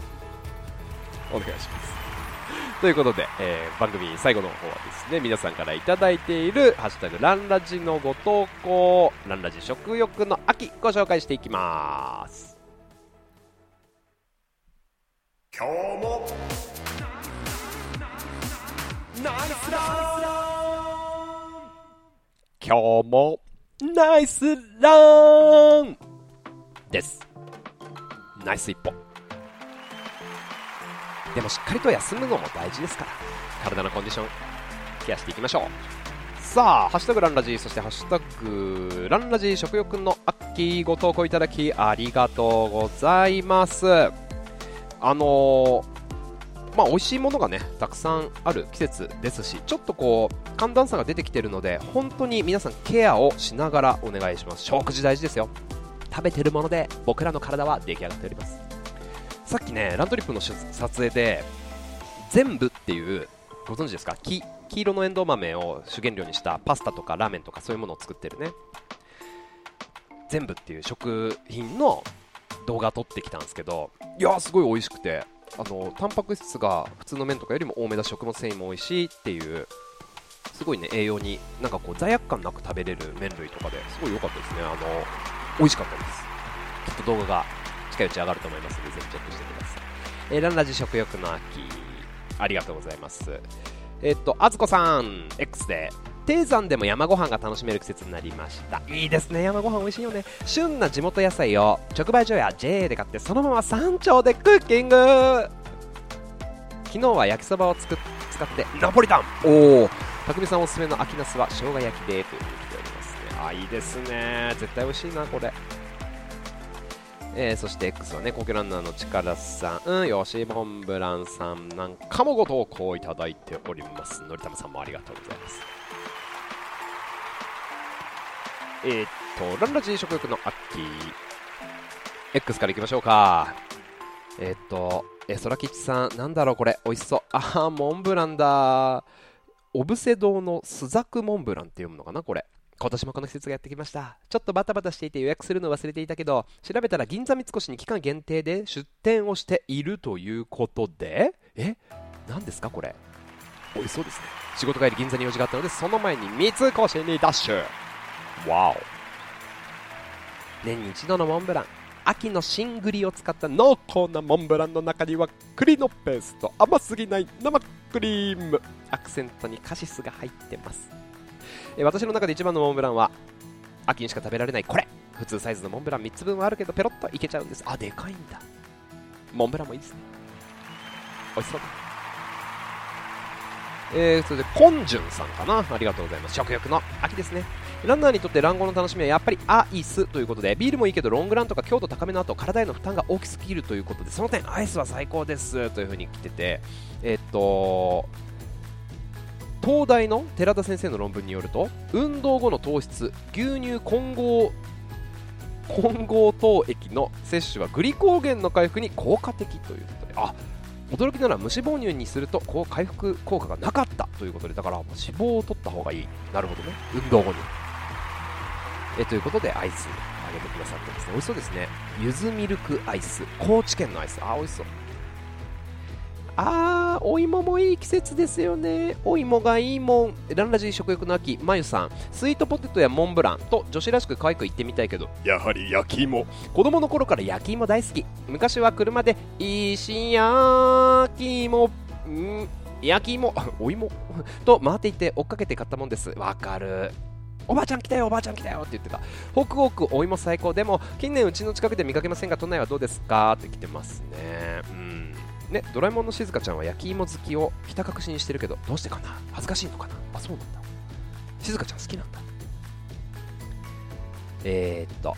お願いします。ということで、えー、番組最後の方はですね皆さんから頂いている「ハッシュタグランラジ」のご投稿ランラジ食欲の秋ご紹介していきます。今日も。ナイスラン今日もナイスラン。です。ナイス一歩。でもしっかりと休むのも大事ですから。体のコンディションケアしていきましょう。さあ、ハッシュタグランラジそしてハッシュタグランラジ食欲の秋ご投稿いただきありがとうございます。あのー、まあ、美味しいものがねたくさんある季節ですしちょっとこう寒暖差が出てきてるので本当に皆さんケアをしながらお願いします。食事大事ですよ。食べてるもので僕らの体は出来上がっております。さっきねラントリップの撮影で全部っていうご存知ですか？黄色のエンドウ豆を主原料にしたパスタとかラーメンとかそういうものを作ってるね。全部っていう食品の動画撮ってきたんですけどいやすごい美味しくて。あのタンパク質が普通の麺とかよりも多めだし食物繊維も美味しいっていうすごいね栄養になんかこう罪悪感なく食べれる麺類とかですごい良かったですね。あの美味しかったです。きっと動画が近いうち上がると思いますのでぜひチェックしてください、えー、ランラジ食欲の秋ありがとうございます。えー、っとあずこさん X で。低山でも山ご飯が楽しめる季節になりました。いいですね山ご飯美味しいよね。旬な地元野菜を直売所や JA で買ってそのまま山頂でクッキング。昨日は焼きそばをつく使ってナポリタン。おお匠さんおすすめの秋ナスは生姜焼きでというふうに来ておりますね。あいいですね。絶対美味しいなこれ。えー、そして X はね、コケランナーの力さん、うん、吉モンブランさんなんかもご投稿いただいております。のりたまさんもありがとうございます。えー、っと、ランラジー食欲の秋。X からいきましょうか。えー、っと、え、そらきちさん、なんだろうこれ、美味しそう。あー、モンブランだ。オブセ堂のスザクモンブランって読むのかなこれ。今年もこの季節がやってきましたちょっとバタバタしていて予約するの忘れていたけど調べたら銀座三越に期間限定で出店をしているということでえ何ですかこれ美味しそうですね仕事帰り銀座に用事があったのでその前に三越にダッシュわお年に一度のモンブラン。秋の新栗を使った濃厚なモンブランの中には栗のペースト。甘すぎない生クリーム。アクセントにカシスが入ってます。え私の中で一番のモンブランは秋にしか食べられないこれ普通サイズのモンブラン3つ分はあるけどペロッといけちゃうんです。あでかいんだ。モンブランもいいですね。美味しそう。だえー、それで、コンジュンさんかな。ありがとうございます。食欲の秋ですね。ランナーにとって卵黄の楽しみはやっぱりアイスということで、ビールもいいけど、ロングランとか強度高めの後、体への負担が大きすぎるということで、その点、アイスは最高ですというふうに来てて、え、っと、東大の寺田先生の論文によると運動後の糖質牛乳混合混合糖液の摂取はグリコーゲンの回復に効果的ということであ驚きなら無脂肪乳にするとこう回復効果がなかったということでだから脂肪を取った方がいい。なるほどね。運動後に。えということでアイスあげてくださってますね美味しそうですねゆずミルクアイス高知県のアイスあ美味しそうあー、お芋もいい季節ですよね。お芋がいいもん。ランラジー食欲の秋、まゆさん。スイートポテトやモンブランと女子らしく可愛く言ってみたいけど、やはり焼き芋。子供の頃から焼き芋大好き。昔は車で、石焼き芋、ん焼き芋、お芋と回っていって追っかけて買ったもんです。わかる。おばあちゃん来たよおばあちゃん来たよって言ってた。ホクホクお芋最高でも近年うちの近くで見かけませんが都内はどうですかって来てますね。うん。ねドラえもんのしずかちゃんは焼き芋好きをひた隠しにしてるけどどうしてかな。恥ずかしいのかな。あそうなんだ。しずかちゃん好きなんだ。えー、っと。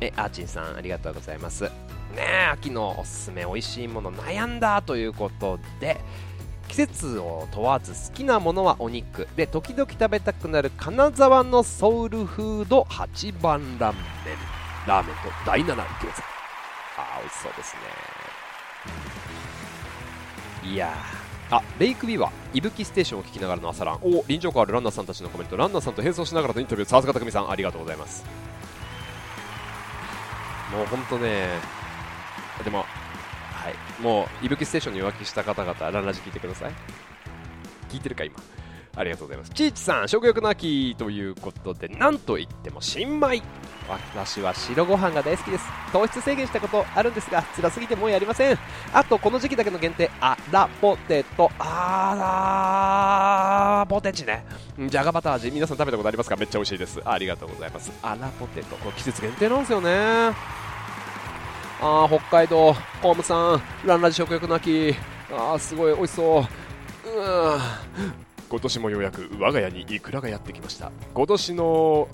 えアーチンさんありがとうございます。ねえ秋のおすすめおいしいもの悩んだということで季節を問わず好きなものはお肉で時々食べたくなる金沢のソウルフード8番ラーメン。ラーメンと第7餃子あー美味しそうですねいやあレイクビーは伊吹ステーションを聞きながらの朝ラン。お臨場感ある。ランナーさんたちのコメントランナーさんと並走しながらのインタビュー笹塚匠さんありがとうございます。もう本当ねでもはいもう、いぶきステーションに浮気した方々、ランラジ聞いてください。聞いてるか、今。ありがとうございます。ちいちさん、食欲の秋ということで、なんといっても新米。私は白ご飯が大好きです。糖質制限したことあるんですが、辛すぎてもうやりません。あと、この時期だけの限定、あらポテト、あらポテチね。じゃがバター味、皆さん食べたことありますか？めっちゃ美味しいです。ありがとうございます。あらポテト、これ季節限定なんですよね。あ北海道、ホームさん、ランラジ食欲の秋、あすごい美味しそう。う今年もようやく我が家にイクラがやってきました。今年の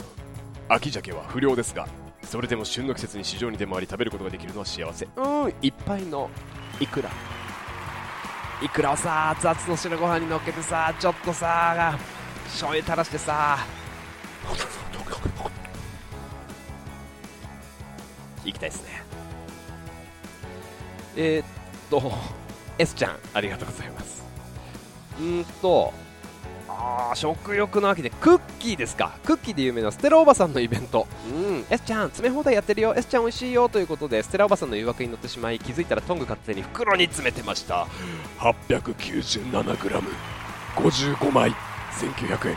秋鮭は不良ですが、それでも旬の季節に市場に出回り食べることができるのは幸せ。うん、いっぱいのイクラ。イクラをさ、熱々の白ご飯にのっけてさ、ちょっとさ、醤油垂らしてさ、行きたいですね。えー、っと、S ちゃん、ありがとうございます。うんと、あ食欲の秋でクッキーですか。クッキーで有名なステラおばさんのイベント。うん。S ちゃん詰め放題やってるよ。S ちゃん美味しいよ。ということでステラおばさんの誘惑に乗ってしまい気づいたらトング勝手に袋に詰めてました。897g55 枚1900円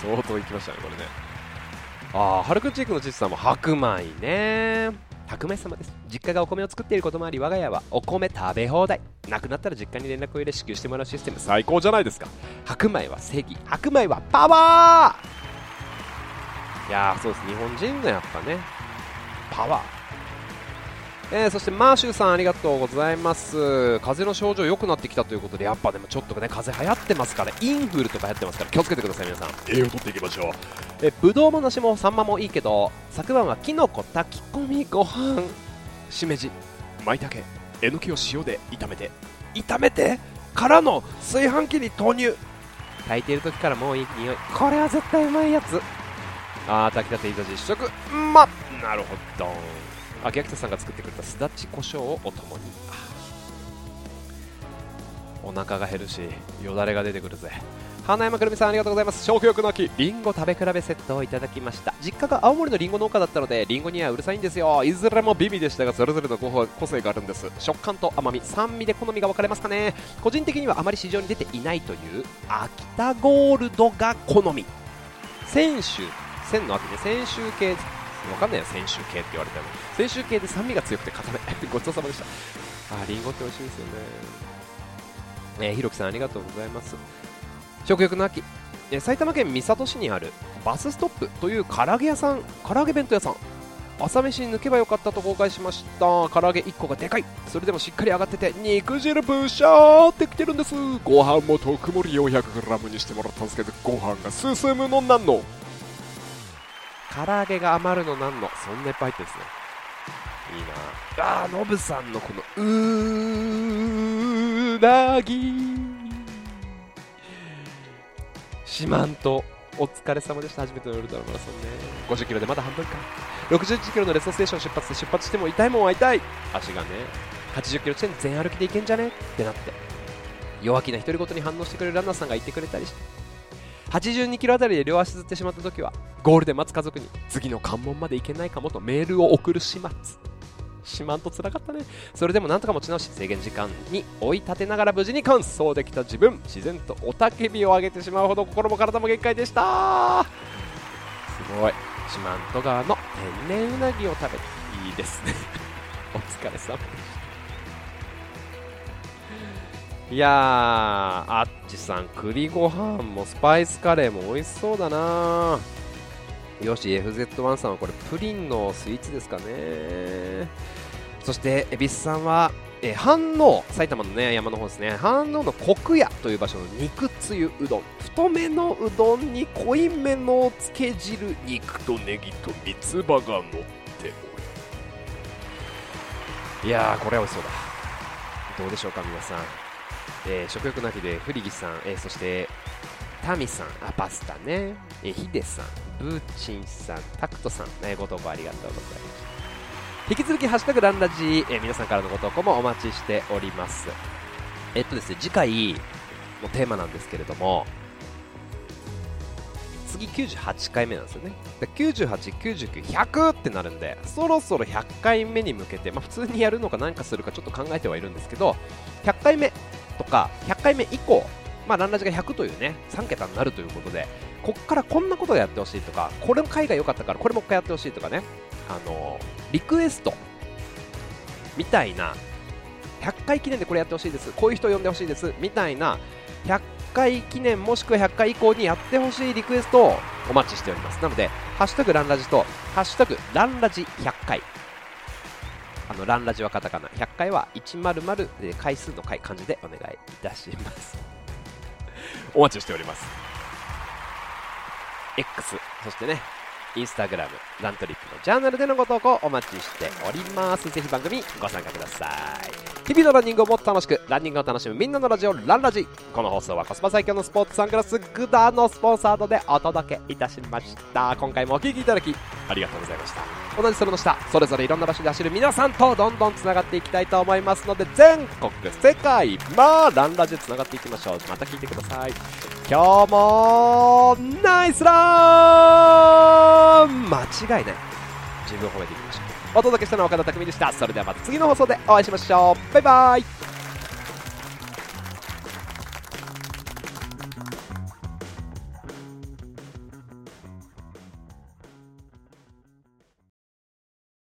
相当いきましたねこれね。ああハルクチークの父さんも白米ね白米様です。実家がお米を作っていることもあり我が家はお米食べ放題。なくなったら実家に連絡を入れ支給してもらうシステム最高じゃないですか。白米は正義。白米はパワー。いやーそうです。日本人のやっぱね。パワーえー、そしてマーシューさんありがとうございます。風邪の症状良くなってきたということでやっぱでもちょっとね風邪流行ってますからインフルとか流行ってますから気をつけてください皆さん。栄養とっていきましょう。えぶどうも梨もサンマもいいけど昨晩はきのこ炊き込みご飯しめじ舞茸えのきを塩で炒めて炒めてからの炊飯器に投入。炊いている時からもういい匂い。これは絶対うまいやつ。あー炊きたていざ実食。まなるほどあギャキタさんが作ってくれたすだち胡椒をお供に。お腹が減るしよだれが出てくるぜ。花山くるみさんありがとうございます。食欲の秋りんご食べ比べセットをいただきました。実家が青森のりんご農家だったのでりんごにはうるさいんですよ。いずれも美味でしたがそれぞれの個性があるんです。食感と甘み酸味で好みが分かれますかね。個人的にはあまり市場に出ていないという秋田ゴールドが好み。先週線の秋で先週系わかんないよ、先週系って言われたの。先週系で酸味が強くて固め。ごちそうさまでした。あ、りんごって美味しいですよね。え、ひろきさんありがとうございます。食欲の秋。埼玉県三郷市にあるバスストップという唐揚げ屋さん、唐揚げ弁当屋さん。朝飯に抜けばよかったと公開しました唐揚げ1個がでかいそれでもしっかり上がってて肉汁ブシャーってきてるんですご飯も特盛り 400g にしてもらったんですけどご飯が進むのなんの唐揚げが余るのなんのそんないっぱい入ってるんですね。いいな。あノブさんのこのうーなぎ。四万十お疲れ様でした。初めてのウルトラマラソンね50キロでまだ半分か。61キロのレストステーション出発で出発しても痛いもんは痛い。足がね80キロ地点全歩きでいけんじゃね？ってなって。弱気な独り言に反応してくれるランナーさんがいてくれたりして82キロあたりで両足ずってしまった時はゴールで待つ家族に次の関門まで行けないかもとメールを送る始末。しまんと辛かったね。それでもなんとか持ち直し制限時間に追い立てながら無事に完走できた自分自然と雄たけびを上げてしまうほど心も体も限界でした。すごい。四万十川の天然うなぎを食べていいですね。お疲れ様でした。いやーあっちさん栗ご飯もスパイスカレーも美味しそうだな。よし FZ1 さんはこれプリンのスイーツですかね。そして恵比寿さんはえ、飯能埼玉の、ね、山の方ですね。飯能の国屋という場所の肉つゆうどん。太めのうどんに濃いめのつけ汁肉とネギと三つ葉が乗っておるいやーこれは美味しそうだ。どうでしょうか皆さん、えー、食欲の秋でフリギさん、えー、そしてタミさんあパスタね、えー、ヒデさんブーチンさんタクトさん、ね、ご投稿ありがとうございます引き続き、ハッシュタグランラジ、えー、皆さんからのご投稿もお待ちしております。えっとですね、次回のテーマなんですけれども、次98回目なんですよね。で98、99、100ってなるんで、そろそろ100回目に向けて、まあ、普通にやるのか何かするかちょっと考えてはいるんですけど、100回目とか、100回目以降、まあ、ランラジが100というね、3桁になるということで、こっからこんなことをやってほしいとか、これの回が良かったからこれもう一回やってほしいとかね、あのリクエストみたいな100回記念でこれやってほしいですこういう人を呼んでほしいですみたいな100回記念もしくは100回以降にやってほしいリクエストをお待ちしております。なので「ハッシュタグランラジ」と「ハッシュタグランラジ100回」あのランラジはカタカナ100回は100回数の回漢字でお願いいたします お待ちしております X そしてねインスタグラム、ラントリップのチャンネルでのご投稿お待ちしております。ぜひ番組ご参加ください。日々のランニングをもっと楽しく、ランニングを楽しむみんなのラジオ、ランラジ。この放送はコスパ最強のスポーツサングラス、グダのスポンサードでお届けいたしました。今回もお聴きいただき、ありがとうございました。同じそれの下、それぞれいろんな場所で走る皆さんとどんどんつながっていきたいと思いますので、全国、世界、まあ、ランラジでつながっていきましょう。また聞いてください。今日もナイスラン間違いない自分を褒めていきお届けしたのは岡田匠でしたそれではまた次の放送でお会いしましょうバイバイ